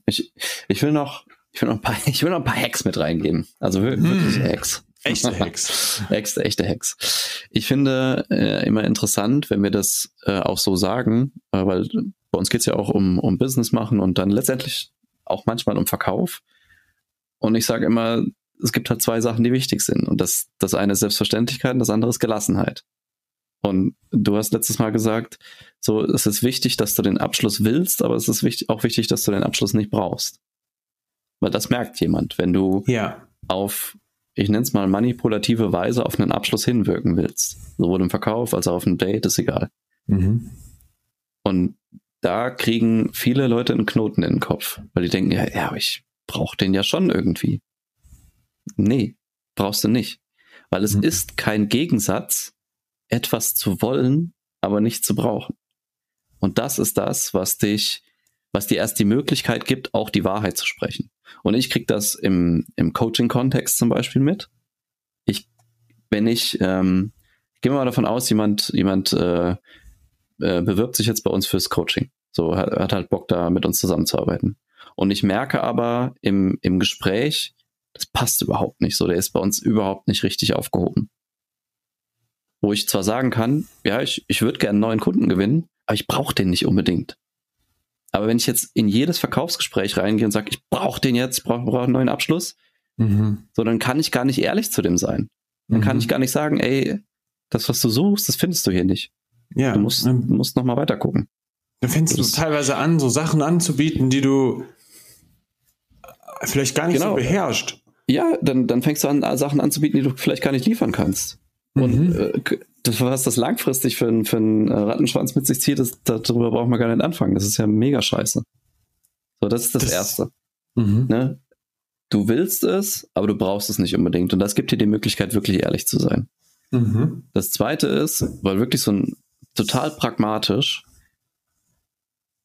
Speaker 1: Ich, ich will noch, ich will noch ein paar, ich will noch ein paar Hacks mit reingeben. Also wirklich hm. Hacks.
Speaker 2: Echte Hacks.
Speaker 1: echte, echte Hacks. Ich finde äh, immer interessant, wenn wir das äh, auch so sagen, äh, weil bei uns geht's ja auch um, um Business machen und dann letztendlich auch manchmal um Verkauf. Und ich sage immer, es gibt halt zwei Sachen, die wichtig sind. Und das, das eine ist Selbstverständlichkeit und das andere ist Gelassenheit. Und du hast letztes Mal gesagt, so, es ist wichtig, dass du den Abschluss willst, aber es ist wichtig, auch wichtig, dass du den Abschluss nicht brauchst. Weil das merkt jemand, wenn du
Speaker 2: ja.
Speaker 1: auf, ich nenne es mal manipulative Weise auf einen Abschluss hinwirken willst. Sowohl im Verkauf als auch auf einem Date, ist egal. Mhm. Und da kriegen viele Leute einen Knoten in den Kopf, weil die denken, ja, ja, ich brauche den ja schon irgendwie. Nee, brauchst du nicht. Weil es mhm. ist kein Gegensatz, etwas zu wollen, aber nicht zu brauchen. Und das ist das, was dich, was dir erst die Möglichkeit gibt, auch die Wahrheit zu sprechen. Und ich krieg das im, im Coaching-Kontext zum Beispiel mit. Ich, wenn ich, ähm, ich gehe mal davon aus, jemand, jemand äh, äh, bewirbt sich jetzt bei uns fürs Coaching. So hat, hat halt Bock, da mit uns zusammenzuarbeiten. Und ich merke aber im, im Gespräch, das passt überhaupt nicht so. Der ist bei uns überhaupt nicht richtig aufgehoben. Wo ich zwar sagen kann, ja, ich, ich würde gerne einen neuen Kunden gewinnen, aber ich brauche den nicht unbedingt. Aber wenn ich jetzt in jedes Verkaufsgespräch reingehe und sage, ich brauche den jetzt, ich brauche brauch einen neuen Abschluss, mhm. so dann kann ich gar nicht ehrlich zu dem sein. Dann mhm. kann ich gar nicht sagen, ey, das, was du suchst, das findest du hier nicht. Ja. Du musst, ähm, musst noch mal weiter gucken.
Speaker 2: Dann fängst du teilweise an, so Sachen anzubieten, die du vielleicht gar nicht genau. so beherrscht.
Speaker 1: Ja, dann, dann fängst du an, Sachen anzubieten, die du vielleicht gar nicht liefern kannst. Und mhm. äh, was das langfristig für, für einen äh, Rattenschwanz mit sich zieht, das, darüber braucht man gar nicht anfangen. Das ist ja mega scheiße. So, das ist das, das Erste. Mhm. Ne? Du willst es, aber du brauchst es nicht unbedingt. Und das gibt dir die Möglichkeit, wirklich ehrlich zu sein. Mhm. Das Zweite ist, weil wirklich so ein total pragmatisch,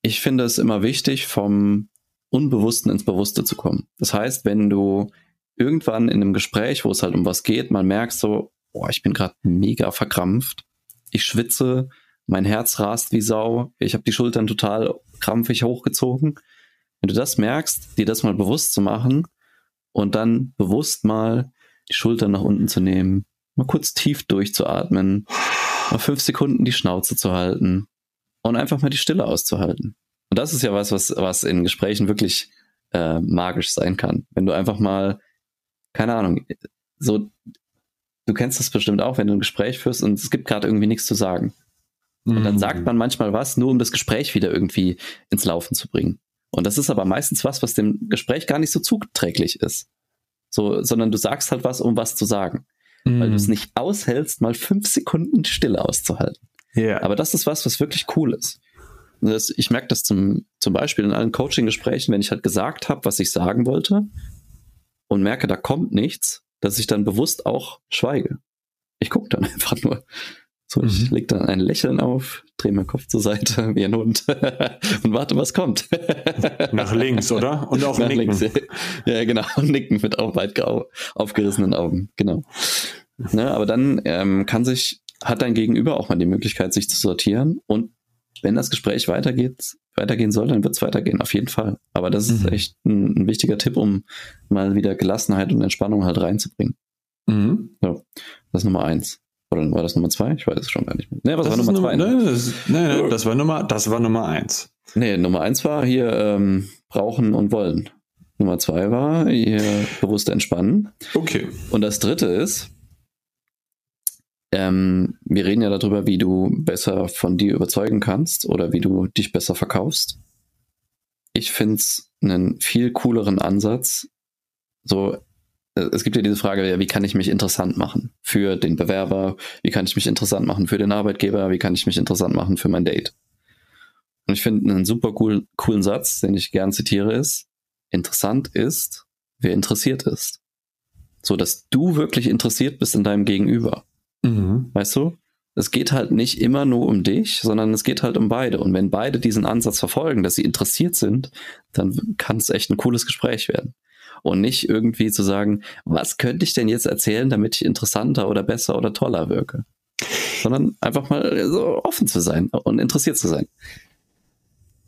Speaker 1: ich finde es immer wichtig, vom Unbewussten ins Bewusste zu kommen. Das heißt, wenn du irgendwann in einem Gespräch, wo es halt um was geht, man merkt so, boah, ich bin gerade mega verkrampft. Ich schwitze, mein Herz rast wie Sau, ich habe die Schultern total krampfig hochgezogen. Wenn du das merkst, dir das mal bewusst zu machen und dann bewusst mal die Schultern nach unten zu nehmen, mal kurz tief durchzuatmen, mal fünf Sekunden die Schnauze zu halten und einfach mal die Stille auszuhalten. Und das ist ja was, was, was in Gesprächen wirklich äh, magisch sein kann. Wenn du einfach mal, keine Ahnung, so du kennst das bestimmt auch, wenn du ein Gespräch führst und es gibt gerade irgendwie nichts zu sagen. Und dann sagt mhm. man manchmal was, nur um das Gespräch wieder irgendwie ins Laufen zu bringen. Und das ist aber meistens was, was dem Gespräch gar nicht so zuträglich ist. So, sondern du sagst halt was, um was zu sagen. Mm. Weil du es mhm. nicht aushältst, mal fünf Sekunden Stille auszuhalten. Yeah. Aber das ist was, was wirklich cool ist. Das, ich merke das zum, zum Beispiel in allen Coaching-Gesprächen, wenn ich halt gesagt habe, was ich sagen wollte und merke, da kommt nichts, dass ich dann bewusst auch schweige. Ich gucke dann einfach nur. So, ich mhm. leg dann ein Lächeln auf, drehe meinen Kopf zur Seite wie ein Hund und warte, was kommt.
Speaker 2: Nach links, oder? Und auch Nach nicken. Links,
Speaker 1: ja, genau. Und nicken mit auch weit aufgerissenen Augen. Genau. Ne, aber dann ähm, kann sich, hat dein Gegenüber auch mal die Möglichkeit, sich zu sortieren. Und wenn das Gespräch weitergeht, weitergehen soll, dann wird es weitergehen, auf jeden Fall. Aber das mhm. ist echt ein, ein, wichtiger Tipp, um mal wieder Gelassenheit und Entspannung halt reinzubringen. Mhm. So, das ist Nummer eins. Oder war das Nummer zwei? Ich weiß es schon gar nicht mehr.
Speaker 2: Nee, was das war Nummer zwei? Ne? Nee, das, nee, das war Nummer, das war Nummer eins.
Speaker 1: Nee, Nummer eins war hier ähm, brauchen und wollen. Nummer zwei war hier bewusst entspannen.
Speaker 2: Okay.
Speaker 1: Und das dritte ist, ähm, wir reden ja darüber, wie du besser von dir überzeugen kannst oder wie du dich besser verkaufst. Ich finde es einen viel cooleren Ansatz. So, äh, es gibt ja diese Frage, ja, wie kann ich mich interessant machen für den Bewerber? Wie kann ich mich interessant machen für den Arbeitgeber? Wie kann ich mich interessant machen für mein Date? Und ich finde einen super cool, coolen Satz, den ich gern zitiere, ist, interessant ist, wer interessiert ist. So dass du wirklich interessiert bist in deinem Gegenüber. Mhm. Weißt du? Es geht halt nicht immer nur um dich, sondern es geht halt um beide. Und wenn beide diesen Ansatz verfolgen, dass sie interessiert sind, dann kann es echt ein cooles Gespräch werden. Und nicht irgendwie zu sagen, was könnte ich denn jetzt erzählen, damit ich interessanter oder besser oder toller wirke. Sondern einfach mal so offen zu sein und interessiert zu sein.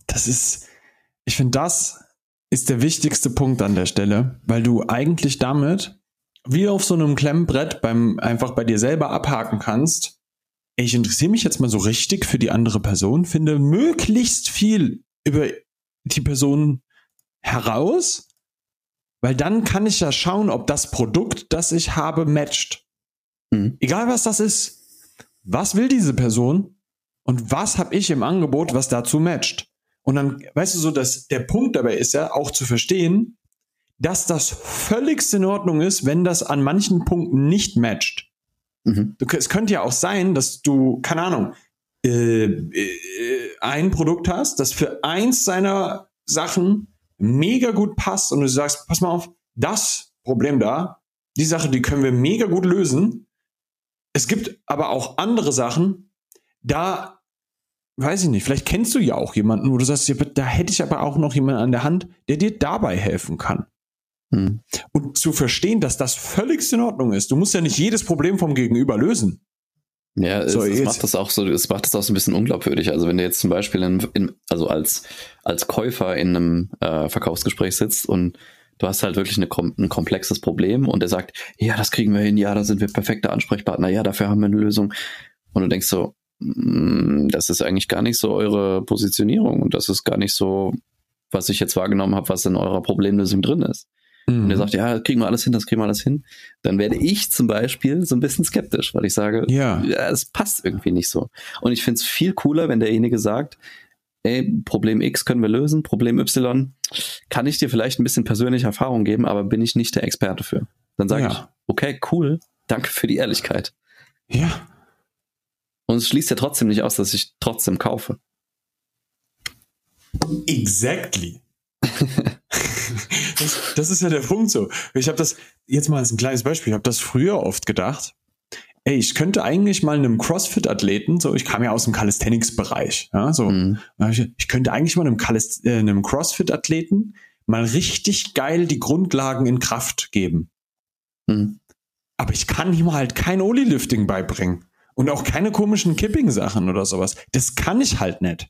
Speaker 2: Das ist, ich finde, das ist der wichtigste Punkt an der Stelle, weil du eigentlich damit wie auf so einem Klemmbrett beim einfach bei dir selber abhaken kannst. Ich interessiere mich jetzt mal so richtig für die andere Person, finde möglichst viel über die Person heraus, weil dann kann ich ja schauen, ob das Produkt, das ich habe, matcht. Mhm. Egal was das ist. Was will diese Person und was habe ich im Angebot, was dazu matcht? Und dann, weißt du so, dass der Punkt dabei ist ja auch zu verstehen, dass das völligst in Ordnung ist, wenn das an manchen Punkten nicht matcht. Mhm. Du, es könnte ja auch sein, dass du, keine Ahnung, äh, äh, ein Produkt hast, das für eins seiner Sachen mega gut passt und du sagst, pass mal auf, das Problem da, die Sache, die können wir mega gut lösen. Es gibt aber auch andere Sachen, da weiß ich nicht, vielleicht kennst du ja auch jemanden, wo du sagst, da hätte ich aber auch noch jemanden an der Hand, der dir dabei helfen kann. Hm. Und zu verstehen, dass das völlig in Ordnung ist. Du musst ja nicht jedes Problem vom Gegenüber lösen.
Speaker 1: Ja, so, es, es macht das auch so, es macht das auch so ein bisschen unglaubwürdig. Also wenn du jetzt zum Beispiel in, in, also als, als Käufer in einem äh, Verkaufsgespräch sitzt und du hast halt wirklich eine, ein komplexes Problem und der sagt, ja, das kriegen wir hin, ja, da sind wir perfekte Ansprechpartner, ja, dafür haben wir eine Lösung. Und du denkst so, mm, das ist eigentlich gar nicht so eure Positionierung und das ist gar nicht so, was ich jetzt wahrgenommen habe, was in eurer Problemlösung drin ist mhm. und er sagt, ja, kriegen wir alles hin, das kriegen wir alles hin, dann werde ich zum Beispiel so ein bisschen skeptisch, weil ich sage, ja, ja es passt irgendwie nicht so. Und ich finde es viel cooler, wenn derjenige sagt, ey, Problem X können wir lösen, Problem Y kann ich dir vielleicht ein bisschen persönliche Erfahrung geben, aber bin ich nicht der Experte für. Dann sage ja. ich, okay, cool, danke für die Ehrlichkeit.
Speaker 2: Ja.
Speaker 1: Und es schließt ja trotzdem nicht aus, dass ich trotzdem kaufe.
Speaker 2: Exactly. das, das, ist ja der Punkt so. Ich habe das jetzt mal als ein kleines Beispiel. Ich habe das früher oft gedacht. Ey, ich könnte eigentlich mal einem CrossFit-Athleten, so ich kam ja aus dem Calisthenics-Bereich, ja, so mhm. ich, ich, könnte eigentlich mal einem, äh, einem CrossFit-Athleten mal richtig geil die Grundlagen in Kraft geben. Mhm. Aber ich kann ihm halt kein Oli-Lifting beibringen und auch keine komischen Kipping-Sachen oder sowas. Das kann ich halt nicht.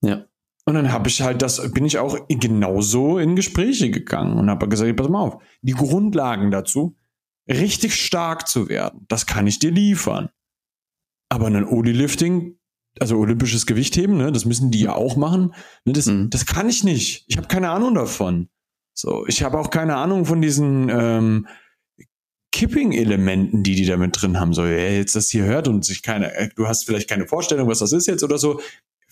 Speaker 1: Ja.
Speaker 2: Und dann habe ich halt das, bin ich auch genauso in Gespräche gegangen und habe gesagt, pass mal auf, die Grundlagen dazu, richtig stark zu werden, das kann ich dir liefern. Aber ein Oli-Lifting, also olympisches Gewichtheben, ne, das müssen die ja auch machen, ne, das, mhm. das kann ich nicht. Ich habe keine Ahnung davon. So, ich habe auch keine Ahnung von diesen ähm, Kipping-Elementen, die die da mit drin haben. So, ja, jetzt das hier hört und sich keine, äh, du hast vielleicht keine Vorstellung, was das ist jetzt oder so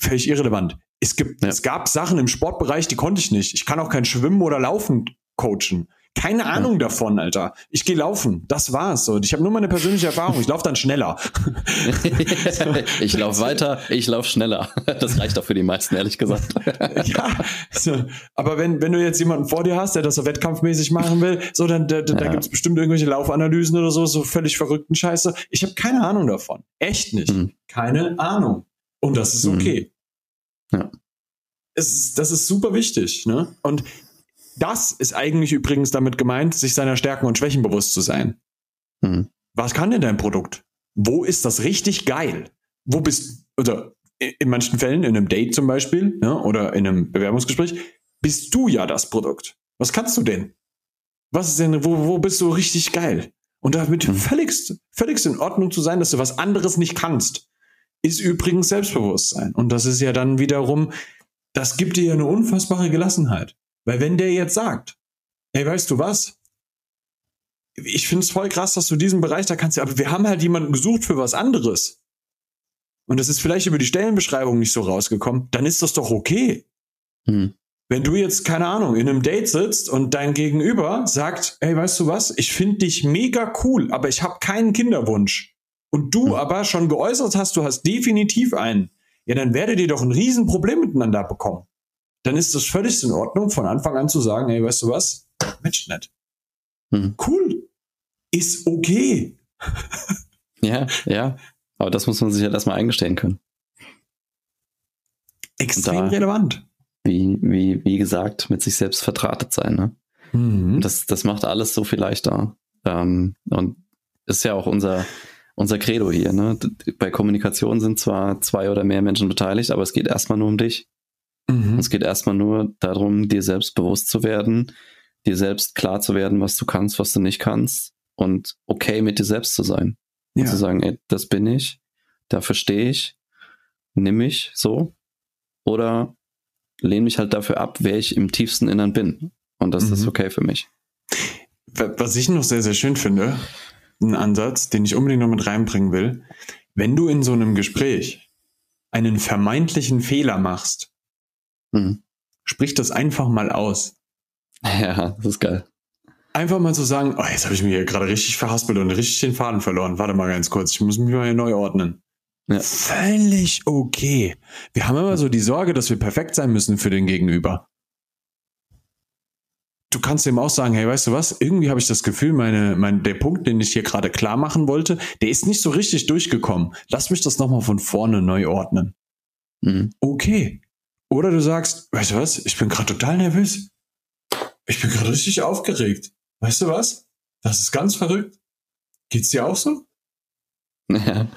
Speaker 2: völlig irrelevant. Es gibt, ja. es gab Sachen im Sportbereich, die konnte ich nicht. Ich kann auch kein Schwimmen oder Laufen coachen. Keine Ahnung davon, Alter. Ich gehe laufen. Das war's. So. Ich habe nur meine persönliche Erfahrung. Ich laufe dann schneller.
Speaker 1: ich laufe weiter, ich laufe schneller. Das reicht doch für die meisten, ehrlich gesagt.
Speaker 2: ja, so. aber wenn, wenn du jetzt jemanden vor dir hast, der das so wettkampfmäßig machen will, so, dann da, da, ja. da gibt's bestimmt irgendwelche Laufanalysen oder so, so völlig verrückten Scheiße. Ich habe keine Ahnung davon. Echt nicht. Mhm. Keine Ahnung. Und das ist okay.
Speaker 1: Mhm. Ja.
Speaker 2: Es ist, das ist super wichtig. Ne? Und das ist eigentlich übrigens damit gemeint, sich seiner Stärken und Schwächen bewusst zu sein. Mhm. Was kann denn dein Produkt? Wo ist das richtig geil? Wo bist, oder in manchen Fällen, in einem Date zum Beispiel, ne, oder in einem Bewerbungsgespräch, bist du ja das Produkt. Was kannst du denn? Was ist denn, wo, wo bist du richtig geil? Und damit mhm. völligst, völligst in Ordnung zu sein, dass du was anderes nicht kannst ist übrigens Selbstbewusstsein. Und das ist ja dann wiederum, das gibt dir ja eine unfassbare Gelassenheit. Weil wenn der jetzt sagt, ey, weißt du was? Ich finde es voll krass, dass du diesen Bereich da kannst, aber wir haben halt jemanden gesucht für was anderes. Und das ist vielleicht über die Stellenbeschreibung nicht so rausgekommen, dann ist das doch okay. Hm. Wenn du jetzt, keine Ahnung, in einem Date sitzt und dein Gegenüber sagt, ey, weißt du was, ich finde dich mega cool, aber ich habe keinen Kinderwunsch und du aber schon geäußert hast, du hast definitiv einen, ja, dann werdet ihr doch ein Riesenproblem miteinander bekommen. Dann ist das völlig in Ordnung, von Anfang an zu sagen, hey, weißt du was? Mensch, nicht. Mhm. Cool. Ist okay.
Speaker 1: ja, ja. Aber das muss man sich halt erstmal eingestehen können.
Speaker 2: Extrem da, relevant.
Speaker 1: Wie, wie, wie gesagt, mit sich selbst vertratet sein. Ne? Mhm. Das, das macht alles so viel leichter. Ähm, und ist ja auch unser, unser Credo hier. Ne? Bei Kommunikation sind zwar zwei oder mehr Menschen beteiligt, aber es geht erstmal nur um dich. Mhm. Es geht erstmal nur darum, dir selbst bewusst zu werden, dir selbst klar zu werden, was du kannst, was du nicht kannst und okay mit dir selbst zu sein. Ja. Und zu sagen, ey, das bin ich, dafür stehe ich, nimm mich so oder lehne mich halt dafür ab, wer ich im tiefsten Innern bin. Und das mhm. ist okay für mich.
Speaker 2: Was ich noch sehr, sehr schön finde, ein Ansatz, den ich unbedingt noch mit reinbringen will, wenn du in so einem Gespräch einen vermeintlichen Fehler machst, mhm. sprich das einfach mal aus.
Speaker 1: Ja, das ist geil.
Speaker 2: Einfach mal zu so sagen, oh, jetzt habe ich mir hier gerade richtig verhaspelt und richtig den Faden verloren. Warte mal ganz kurz, ich muss mich mal hier neu ordnen. Ja. Völlig okay. Wir haben immer so die Sorge, dass wir perfekt sein müssen für den Gegenüber. Du kannst dem auch sagen, hey, weißt du was? Irgendwie habe ich das Gefühl, meine, mein, der Punkt, den ich hier gerade klar machen wollte, der ist nicht so richtig durchgekommen. Lass mich das nochmal von vorne neu ordnen. Mhm. Okay. Oder du sagst, weißt du was? Ich bin gerade total nervös. Ich bin gerade richtig aufgeregt. Weißt du was? Das ist ganz verrückt. Geht's dir auch so? Ja.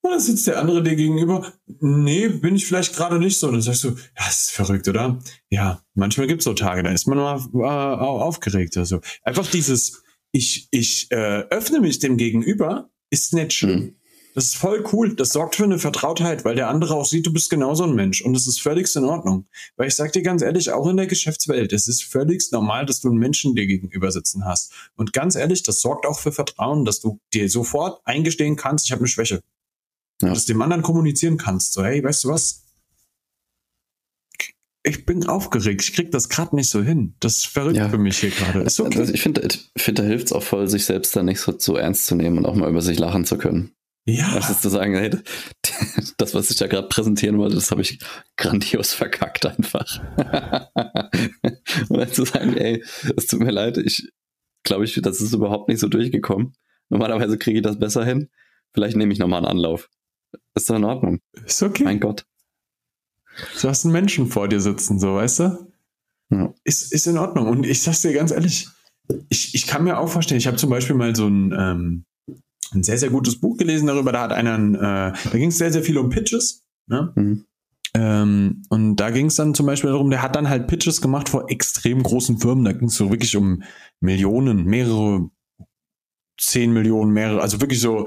Speaker 2: Und dann sitzt der andere dir gegenüber. Nee, bin ich vielleicht gerade nicht so. Und dann sagst du, ja, das ist verrückt, oder? Ja, manchmal gibt's so Tage, da ist man mal äh, aufgeregt. Also einfach dieses, ich, ich äh, öffne mich dem Gegenüber, ist nicht schön. Mhm. Das ist voll cool. Das sorgt für eine Vertrautheit, weil der andere auch sieht, du bist genauso ein Mensch. Und das ist völlig in Ordnung. Weil ich sag dir ganz ehrlich, auch in der Geschäftswelt, es ist völlig normal, dass du einen Menschen dir gegenüber sitzen hast. Und ganz ehrlich, das sorgt auch für Vertrauen, dass du dir sofort eingestehen kannst, ich habe eine Schwäche. Ja. Dass du dem anderen kommunizieren kannst. So, hey, weißt du was? ich bin aufgeregt, ich krieg das gerade nicht so hin. Das ist verrückt ja. für mich hier gerade.
Speaker 1: okay. Also ich finde, find, da hilft es auch voll, sich selbst dann nicht so, so ernst zu nehmen und auch mal über sich lachen zu können. Ja. Das ist zu sagen, hey, das, was ich da gerade präsentieren wollte, das habe ich grandios verkackt einfach. und dann zu sagen, ey, es tut mir leid, ich glaube, ich, das ist überhaupt nicht so durchgekommen. Normalerweise kriege ich das besser hin. Vielleicht nehme ich nochmal einen Anlauf. Ist doch in Ordnung.
Speaker 2: Ist okay.
Speaker 1: Mein Gott.
Speaker 2: Du hast einen Menschen vor dir sitzen, so, weißt du? Ja. Ist, ist in Ordnung. Und ich sag's dir ganz ehrlich, ich, ich kann mir auch vorstellen, ich habe zum Beispiel mal so ein, ähm, ein sehr, sehr gutes Buch gelesen darüber. Da hat einer, äh, da ging es sehr, sehr viel um Pitches. Ne? Mhm. Ähm, und da ging es dann zum Beispiel darum, der hat dann halt Pitches gemacht vor extrem großen Firmen. Da ging es so wirklich um Millionen, mehrere, zehn Millionen, mehrere, also wirklich so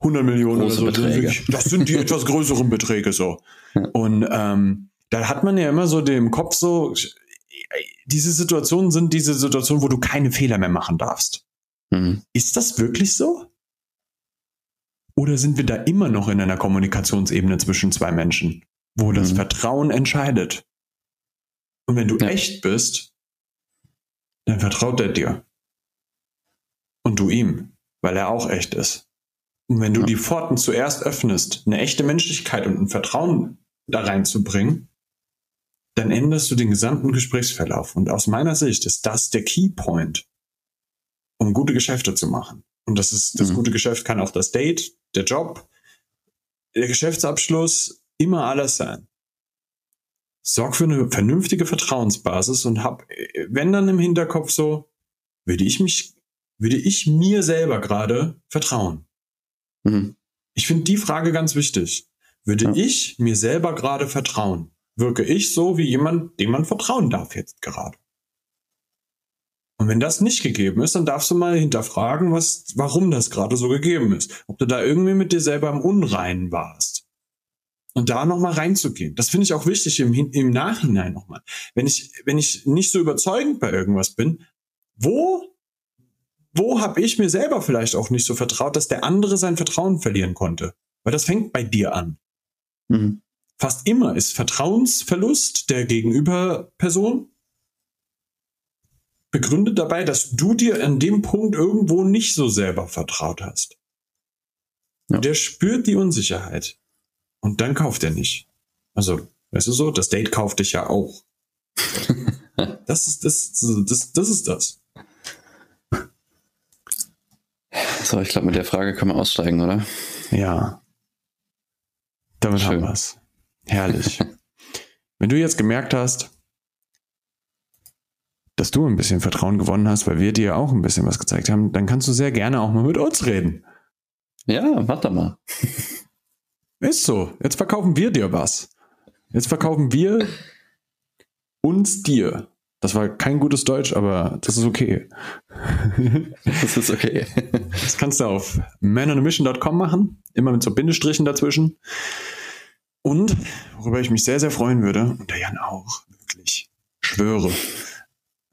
Speaker 2: 100 Millionen Große oder so. Beträge. Das sind die etwas größeren Beträge so. Und ähm, da hat man ja immer so dem Kopf so, diese Situationen sind diese Situationen, wo du keine Fehler mehr machen darfst. Mhm. Ist das wirklich so? Oder sind wir da immer noch in einer Kommunikationsebene zwischen zwei Menschen, wo das mhm. Vertrauen entscheidet? Und wenn du ja. echt bist, dann vertraut er dir. Und du ihm, weil er auch echt ist. Und wenn du ja. die Pforten zuerst öffnest, eine echte Menschlichkeit und ein Vertrauen da reinzubringen, dann änderst du den gesamten Gesprächsverlauf. Und aus meiner Sicht ist das der Keypoint, um gute Geschäfte zu machen. Und das ist, das mhm. gute Geschäft kann auch das Date, der Job, der Geschäftsabschluss, immer alles sein. Sorg für eine vernünftige Vertrauensbasis und hab, wenn dann im Hinterkopf so, würde ich mich, würde ich mir selber gerade vertrauen? Mhm. Ich finde die Frage ganz wichtig. Würde ja. ich mir selber gerade vertrauen? Wirke ich so wie jemand, dem man vertrauen darf jetzt gerade? Und wenn das nicht gegeben ist, dann darfst du mal hinterfragen, was, warum das gerade so gegeben ist. Ob du da irgendwie mit dir selber im Unreinen warst. Und da nochmal reinzugehen. Das finde ich auch wichtig im, im Nachhinein nochmal. Wenn ich, wenn ich nicht so überzeugend bei irgendwas bin, wo wo habe ich mir selber vielleicht auch nicht so vertraut, dass der andere sein Vertrauen verlieren konnte? Weil das fängt bei dir an. Mhm. Fast immer ist Vertrauensverlust der Gegenüberperson begründet dabei, dass du dir an dem Punkt irgendwo nicht so selber vertraut hast. Ja. Der spürt die Unsicherheit. Und dann kauft er nicht. Also, weißt du so, das Date kauft dich ja auch. das ist das, das, das ist das.
Speaker 1: So, ich glaube, mit der Frage können wir aussteigen, oder?
Speaker 2: Ja. Damit Schön. haben wir es. Herrlich. Wenn du jetzt gemerkt hast, dass du ein bisschen Vertrauen gewonnen hast, weil wir dir auch ein bisschen was gezeigt haben, dann kannst du sehr gerne auch mal mit uns reden.
Speaker 1: Ja, warte mal.
Speaker 2: Ist so. Jetzt verkaufen wir dir was. Jetzt verkaufen wir uns dir. Das war kein gutes Deutsch, aber das ist okay.
Speaker 1: das ist okay.
Speaker 2: Das kannst du auf manonamission.com machen, immer mit so Bindestrichen dazwischen. Und, worüber ich mich sehr, sehr freuen würde, und der Jan auch, wirklich, schwöre,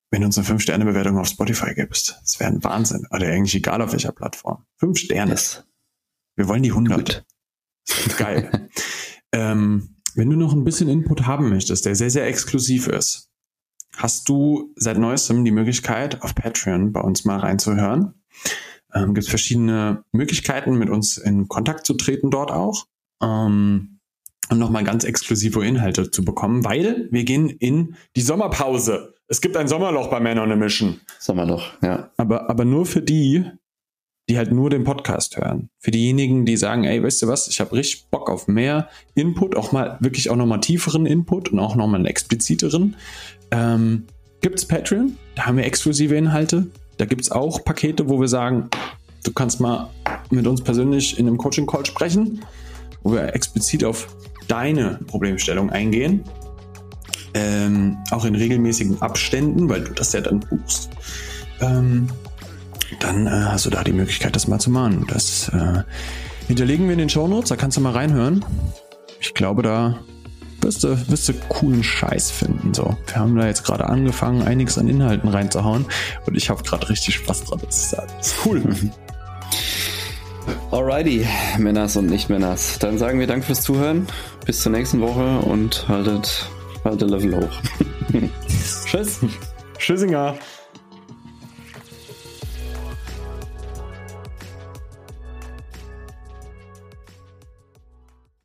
Speaker 2: wenn du uns eine 5-Sterne-Bewertung auf Spotify gibst. Das wäre ein Wahnsinn. Oder eigentlich egal auf welcher Plattform. 5 Sterne. Wir wollen die 100. Geil. ähm, wenn du noch ein bisschen Input haben möchtest, der sehr, sehr exklusiv ist, hast du seit neuestem die Möglichkeit, auf Patreon bei uns mal reinzuhören. Ähm, Gibt verschiedene Möglichkeiten, mit uns in Kontakt zu treten dort auch. Ähm, und nochmal ganz exklusive Inhalte zu bekommen, weil wir gehen in die Sommerpause. Es gibt ein Sommerloch bei Man on a Mission.
Speaker 1: Sommerloch, ja.
Speaker 2: Aber, aber nur für die, die halt nur den Podcast hören. Für diejenigen, die sagen, ey, weißt du was, ich habe richtig Bock auf mehr Input, auch mal wirklich auch nochmal tieferen Input und auch nochmal einen expliziteren. Ähm, gibt's Patreon, da haben wir exklusive Inhalte. Da gibt's auch Pakete, wo wir sagen, du kannst mal mit uns persönlich in einem Coaching-Call sprechen, wo wir explizit auf deine Problemstellung eingehen. Ähm, auch in regelmäßigen Abständen, weil du das ja dann buchst. Ähm, dann äh, hast du da die Möglichkeit, das mal zu mahnen. Das äh, hinterlegen wir in den Show Notes, da kannst du mal reinhören. Ich glaube, da wirst du, wirst du coolen Scheiß finden. So, wir haben da jetzt gerade angefangen, einiges an Inhalten reinzuhauen und ich habe gerade richtig Spaß dran. Das ist, das ist cool.
Speaker 1: Alrighty, Männers und Nicht-Männers. Dann sagen wir Dank fürs Zuhören. Bis zur nächsten Woche und haltet, haltet Level hoch.
Speaker 2: Tschüss. Tschüssinger.